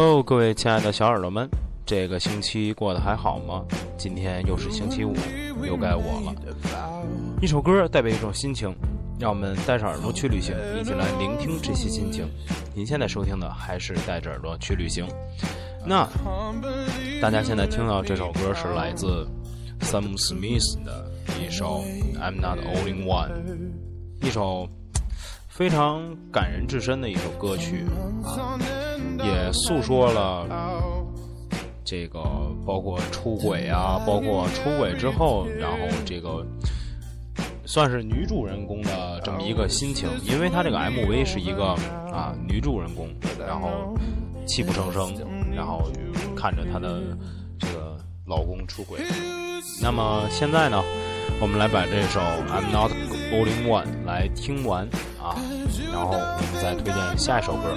Hello，各位亲爱的小耳朵们，这个星期过得还好吗？今天又是星期五，又该我了。一首歌代表一种心情，让我们带着耳朵去旅行，一起来聆听这些心情。您现在收听的还是带着耳朵去旅行。那大家现在听到这首歌是来自 Sam Smith 的一首《I'm Not Only One》，一首非常感人至深的一首歌曲。也诉说了这个，包括出轨啊，包括出轨之后，然后这个算是女主人公的这么一个心情，因为她这个 MV 是一个啊女主人公，然后泣不成声，然后看着她的这个老公出轨。那么现在呢，我们来把这首 I'm Not Only One 来听完啊，然后我们再推荐下一首歌。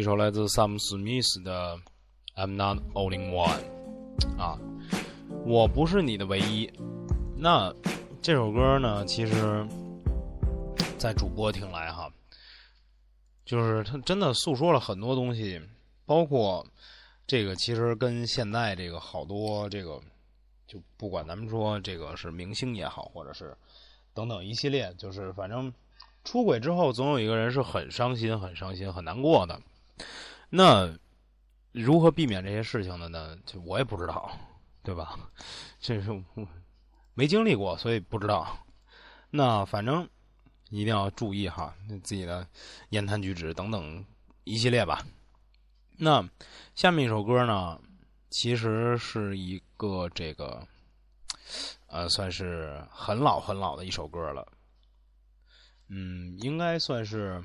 一首来自萨姆斯密斯的《I'm Not Only One》啊，我不是你的唯一。那这首歌呢，其实，在主播听来哈，就是他真的诉说了很多东西，包括这个其实跟现在这个好多这个，就不管咱们说这个是明星也好，或者是等等一系列，就是反正出轨之后，总有一个人是很伤心、很伤心、很难过的。那如何避免这些事情的呢？就我也不知道，对吧？这是没经历过，所以不知道。那反正一定要注意哈，自己的言谈举止等等一系列吧。那下面一首歌呢，其实是一个这个呃，算是很老很老的一首歌了。嗯，应该算是。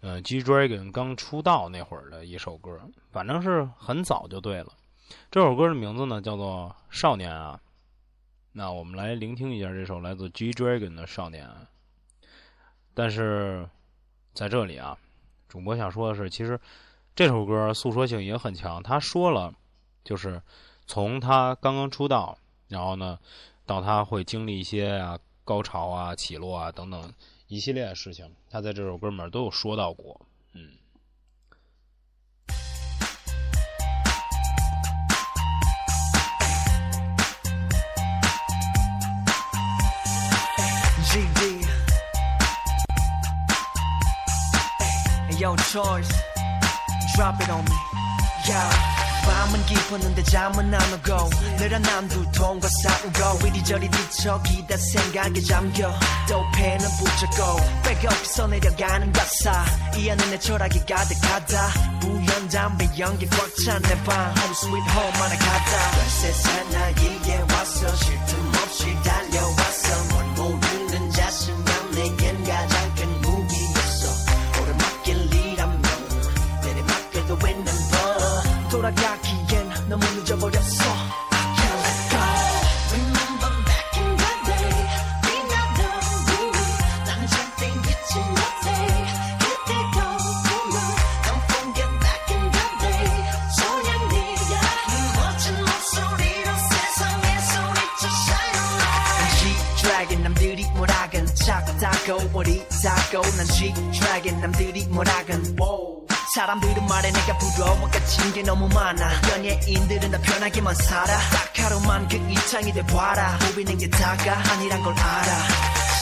呃，G Dragon 刚出道那会儿的一首歌，反正是很早就对了。这首歌的名字呢叫做《少年》啊。那我们来聆听一下这首来自 G Dragon 的《少年》。但是在这里啊，主播想说的是，其实这首歌诉说性也很强。他说了，就是从他刚刚出道，然后呢，到他会经历一些啊高潮啊、起落啊等等。一系列的事情，他在这首歌里面都有说到过，嗯。GD. Yo, Choice, drop it on me. Yeah. 밤은 깊었는데 잠은 안 오고 늘한 난 두통과 싸우고 이리저리 뒤척이다 생각에 잠겨 또 펜은 붙잡고 백업에서 내려가는 가사 이 안에 내 철학이 가득하다 우연 담배 연기 꽉 찬 내 방 Home sweet home 하나 가다 세상 나에게 와서 쉴틈 없이 달려왔어 작다고 어리다고 난 G-Dragon 남들이 뭐라건. 사람들은 말해 내가 부러워. 갇힌 게 너무 많아. 연예인들은 다 편하게만 살아. 딱 하루만 그 이창이 돼봐라. 보이는 게 다가 아니란 걸 알아.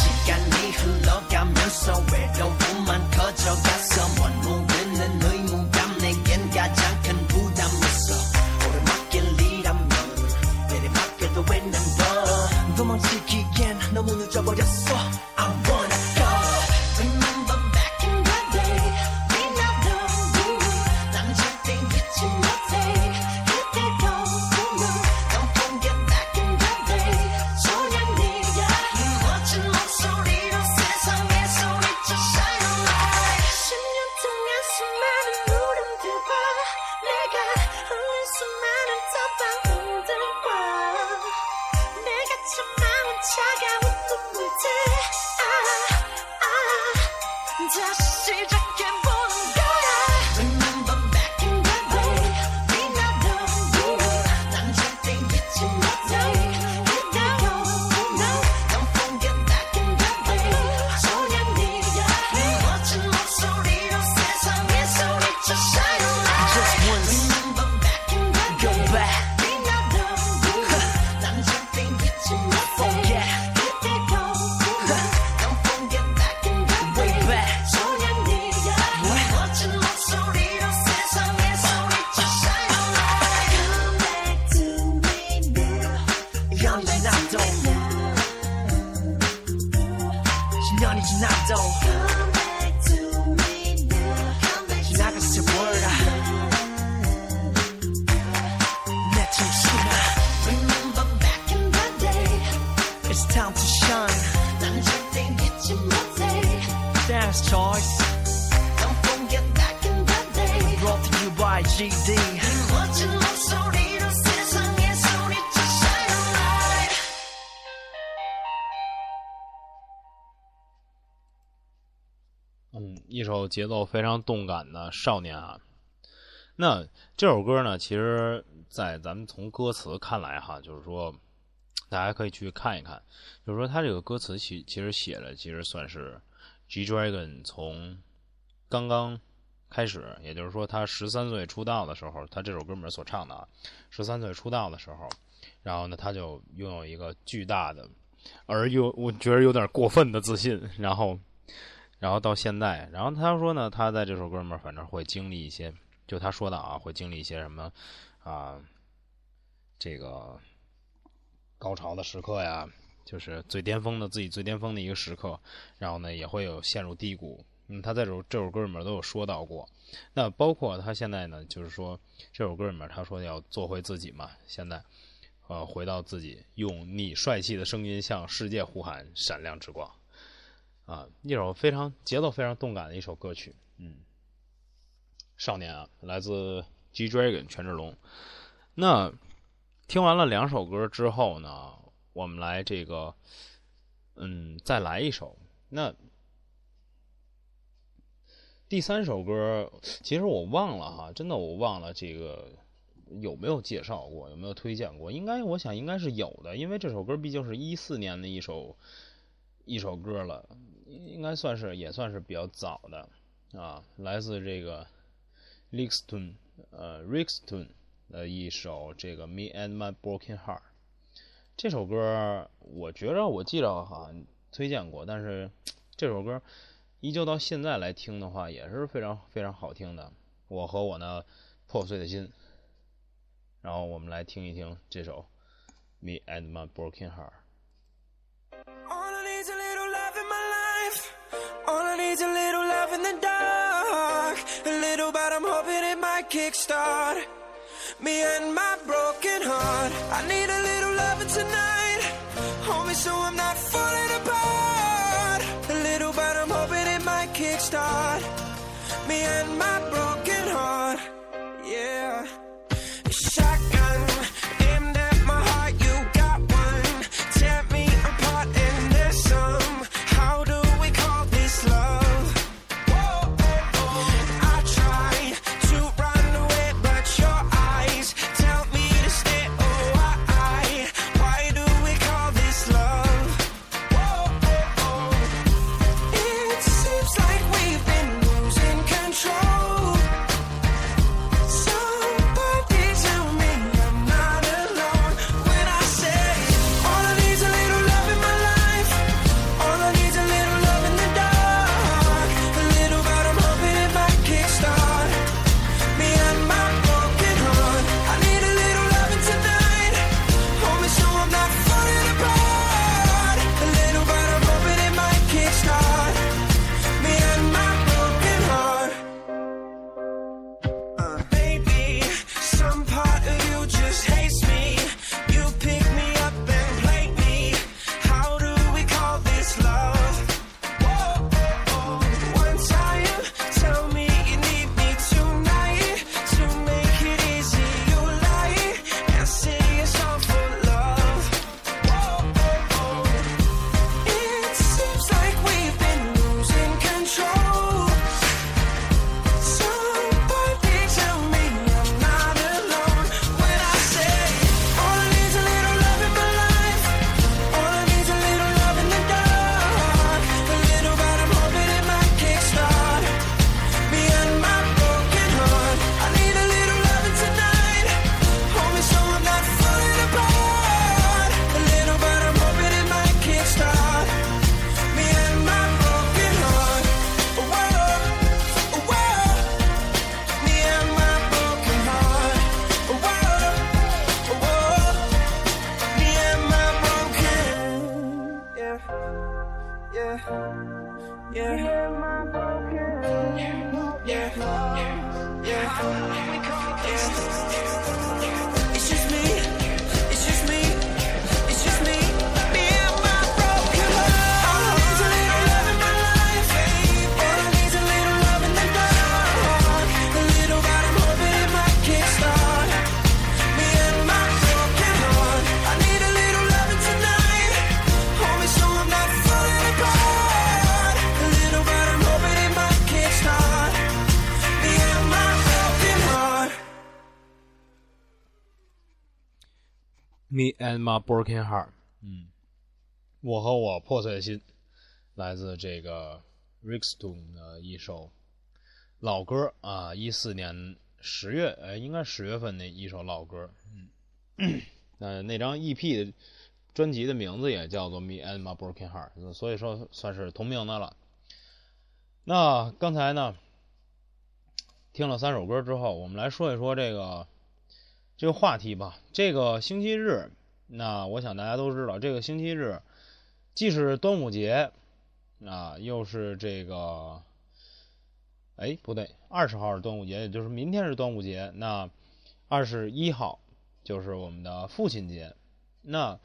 시간이 흘러가면서 외로움만 커져가서 뭔 모르는 의무감 내겐 가장 큰 부담이었어. 오르막길이라면 내리막길도 있는 법 도망치기엔 너무 늦어버렸어. I wanna 년이 지나도 Come back to me now 지나간 세월아 내 정신아 Remember back in the day It's time to shine 난 절대 잊지 못해 Dance choice Don't forget back in the day Brought to you by GD 一首节奏非常动感的《少年》啊。那这首歌呢，其实，在咱们从歌词看来哈，就是说，大家可以去看一看，就是说，他这个歌词其其实写的，其实算是 G Dragon 从刚刚开始，也就是说，他十三岁出道的时候，他这首歌里面所唱的啊，十三岁出道的时候，然后呢，他就拥有一个巨大的，而又我觉得有点过分的自信，然后。然后到现在，然后他说呢，他在这首歌里面反正会经历一些，就他说的啊，会经历一些什么啊，这个高潮的时刻呀，就是最巅峰的自己最巅峰的一个时刻，然后呢也会有陷入低谷。嗯，他在这首这首歌里面都有说到过。那包括他现在呢，就是说这首歌里面他说要做回自己嘛，现在呃回到自己，用你帅气的声音向世界呼喊闪亮之光。啊，一首非常节奏非常动感的一首歌曲，嗯，少年啊，来自 G Dragon 权志龙。那听完了两首歌之后呢，我们来这个，嗯，再来一首。那第三首歌，其实我忘了哈，真的我忘了这个有没有介绍过，有没有推荐过？应该我想应该是有的，因为这首歌毕竟是一四年的一首一首歌了。应该算是也算是比较早的啊，来自这个 Rixton 呃 Rixton 的一首这个 Me and My Broken Heart 这首歌，我觉着我记着好像推荐过，但是这首歌依旧到现在来听的话，也是非常非常好听的。我和我呢破碎的心，然后我们来听一听这首《Me and My Broken Heart》。Need's a little love in the dark. A little, but I'm hoping it might kickstart me and my broken heart. I need a little loving tonight. Hold me so I'm not falling apart. A little, but I'm hoping it might kickstart me and my broken Me and My Broken Heart，嗯，我和我破碎的心，来自这个 Rick Stone 的一首老歌啊，一四年十月，呃，应该十月份的一首老歌，嗯，呃，那张 EP 的专辑的名字也叫做 Me and My Broken Heart，所以说算是同名的了。那刚才呢，听了三首歌之后，我们来说一说这个这个话题吧。这个星期日，那我想大家都知道，这个星期日既是端午节啊，又是这个，哎，不对，二十号是端午节，也就是明天是端午节。那二十一号就是我们的父亲节。那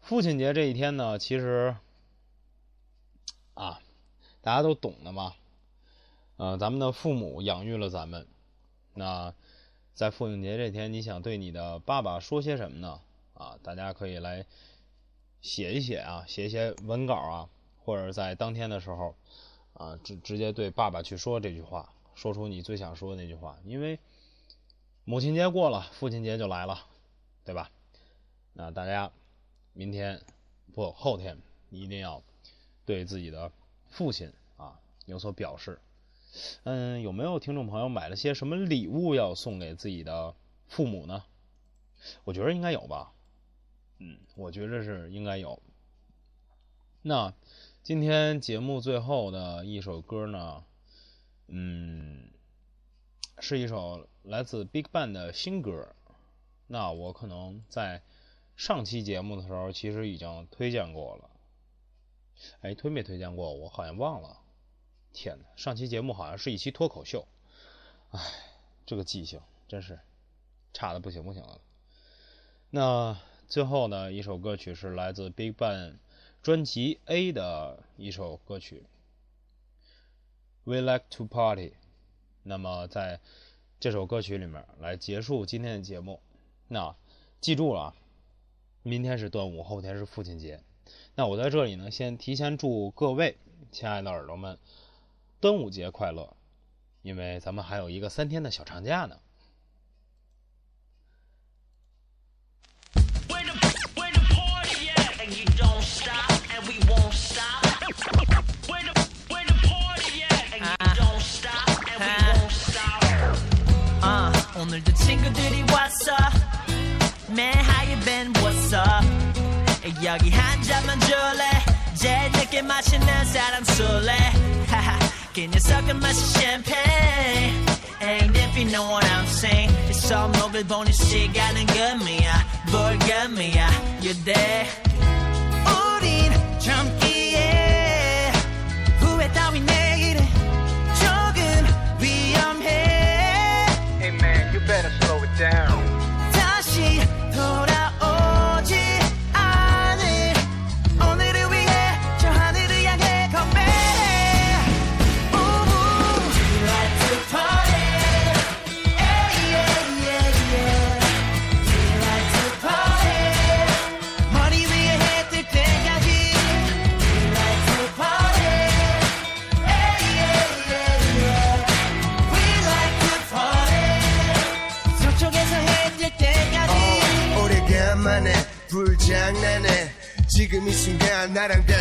父亲节这一天呢，其实啊，大家都懂的嘛。呃，咱们的父母养育了咱们，那在父亲节这天，你想对你的爸爸说些什么呢？啊，大家可以来写一写啊，写一些文稿啊，或者在当天的时候啊，直直接对爸爸去说这句话，说出你最想说的那句话。因为母亲节过了，父亲节就来了，对吧？那大家明天不后天一定要对自己的父亲啊有所表示。嗯，有没有听众朋友买了些什么礼物要送给自己的父母呢？我觉得应该有吧。嗯，我觉得是应该有。那今天节目最后的一首歌呢，嗯，是一首来自 BigBang 的新歌。那我可能在上期节目的时候，其实已经推荐过了。哎，推没推荐过？我好像忘了。天哪，上期节目好像是一期脱口秀。哎，这个记性真是差的不行不行了。那最后呢，一首歌曲是来自 BigBang 专辑 A 的一首歌曲。We like to party。那么在这首歌曲里面来结束今天的节目。那记住了，明天是端午，后天是父亲节。那我在这里呢，先提前祝各位亲爱的耳朵们端午节快乐，因为咱们还有一个三天的小长假呢。Man, how you been? What's up? 여기 한 잔만 줄래? 제일 늦게 마시는 사람 술래? 하하, 그 녀석은 마시 champagne. Ain't if you know what I'm saying. 이 손목을 보는 시간은 금이야, 볼금이야. You there? 우린 젊기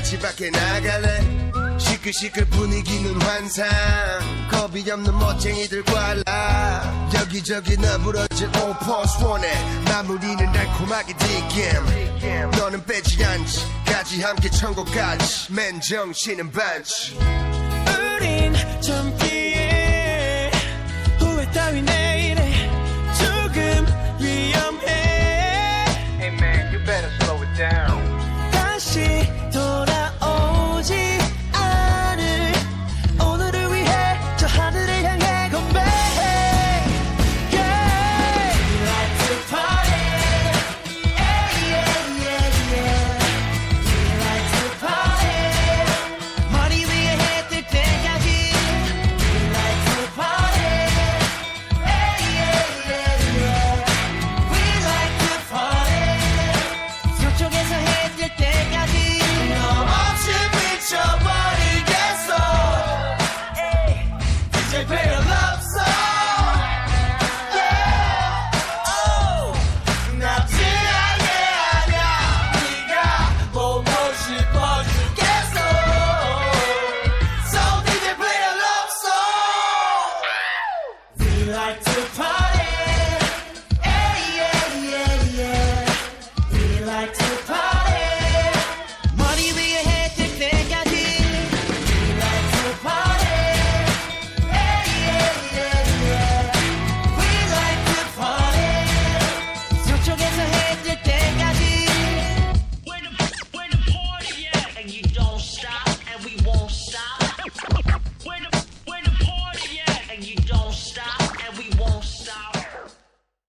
같이 밖에 나갈래? 시끌시끌 분위기는 환상. 겁이 없는 멋쟁이들과 라. 여기저기 너부러진 원해 마무리는 달콤하게 뒷겜 너는 빼지 않지. 까지 함께 천국까지. 맨 정신은 반치 우린 젊기에 후회 따위 내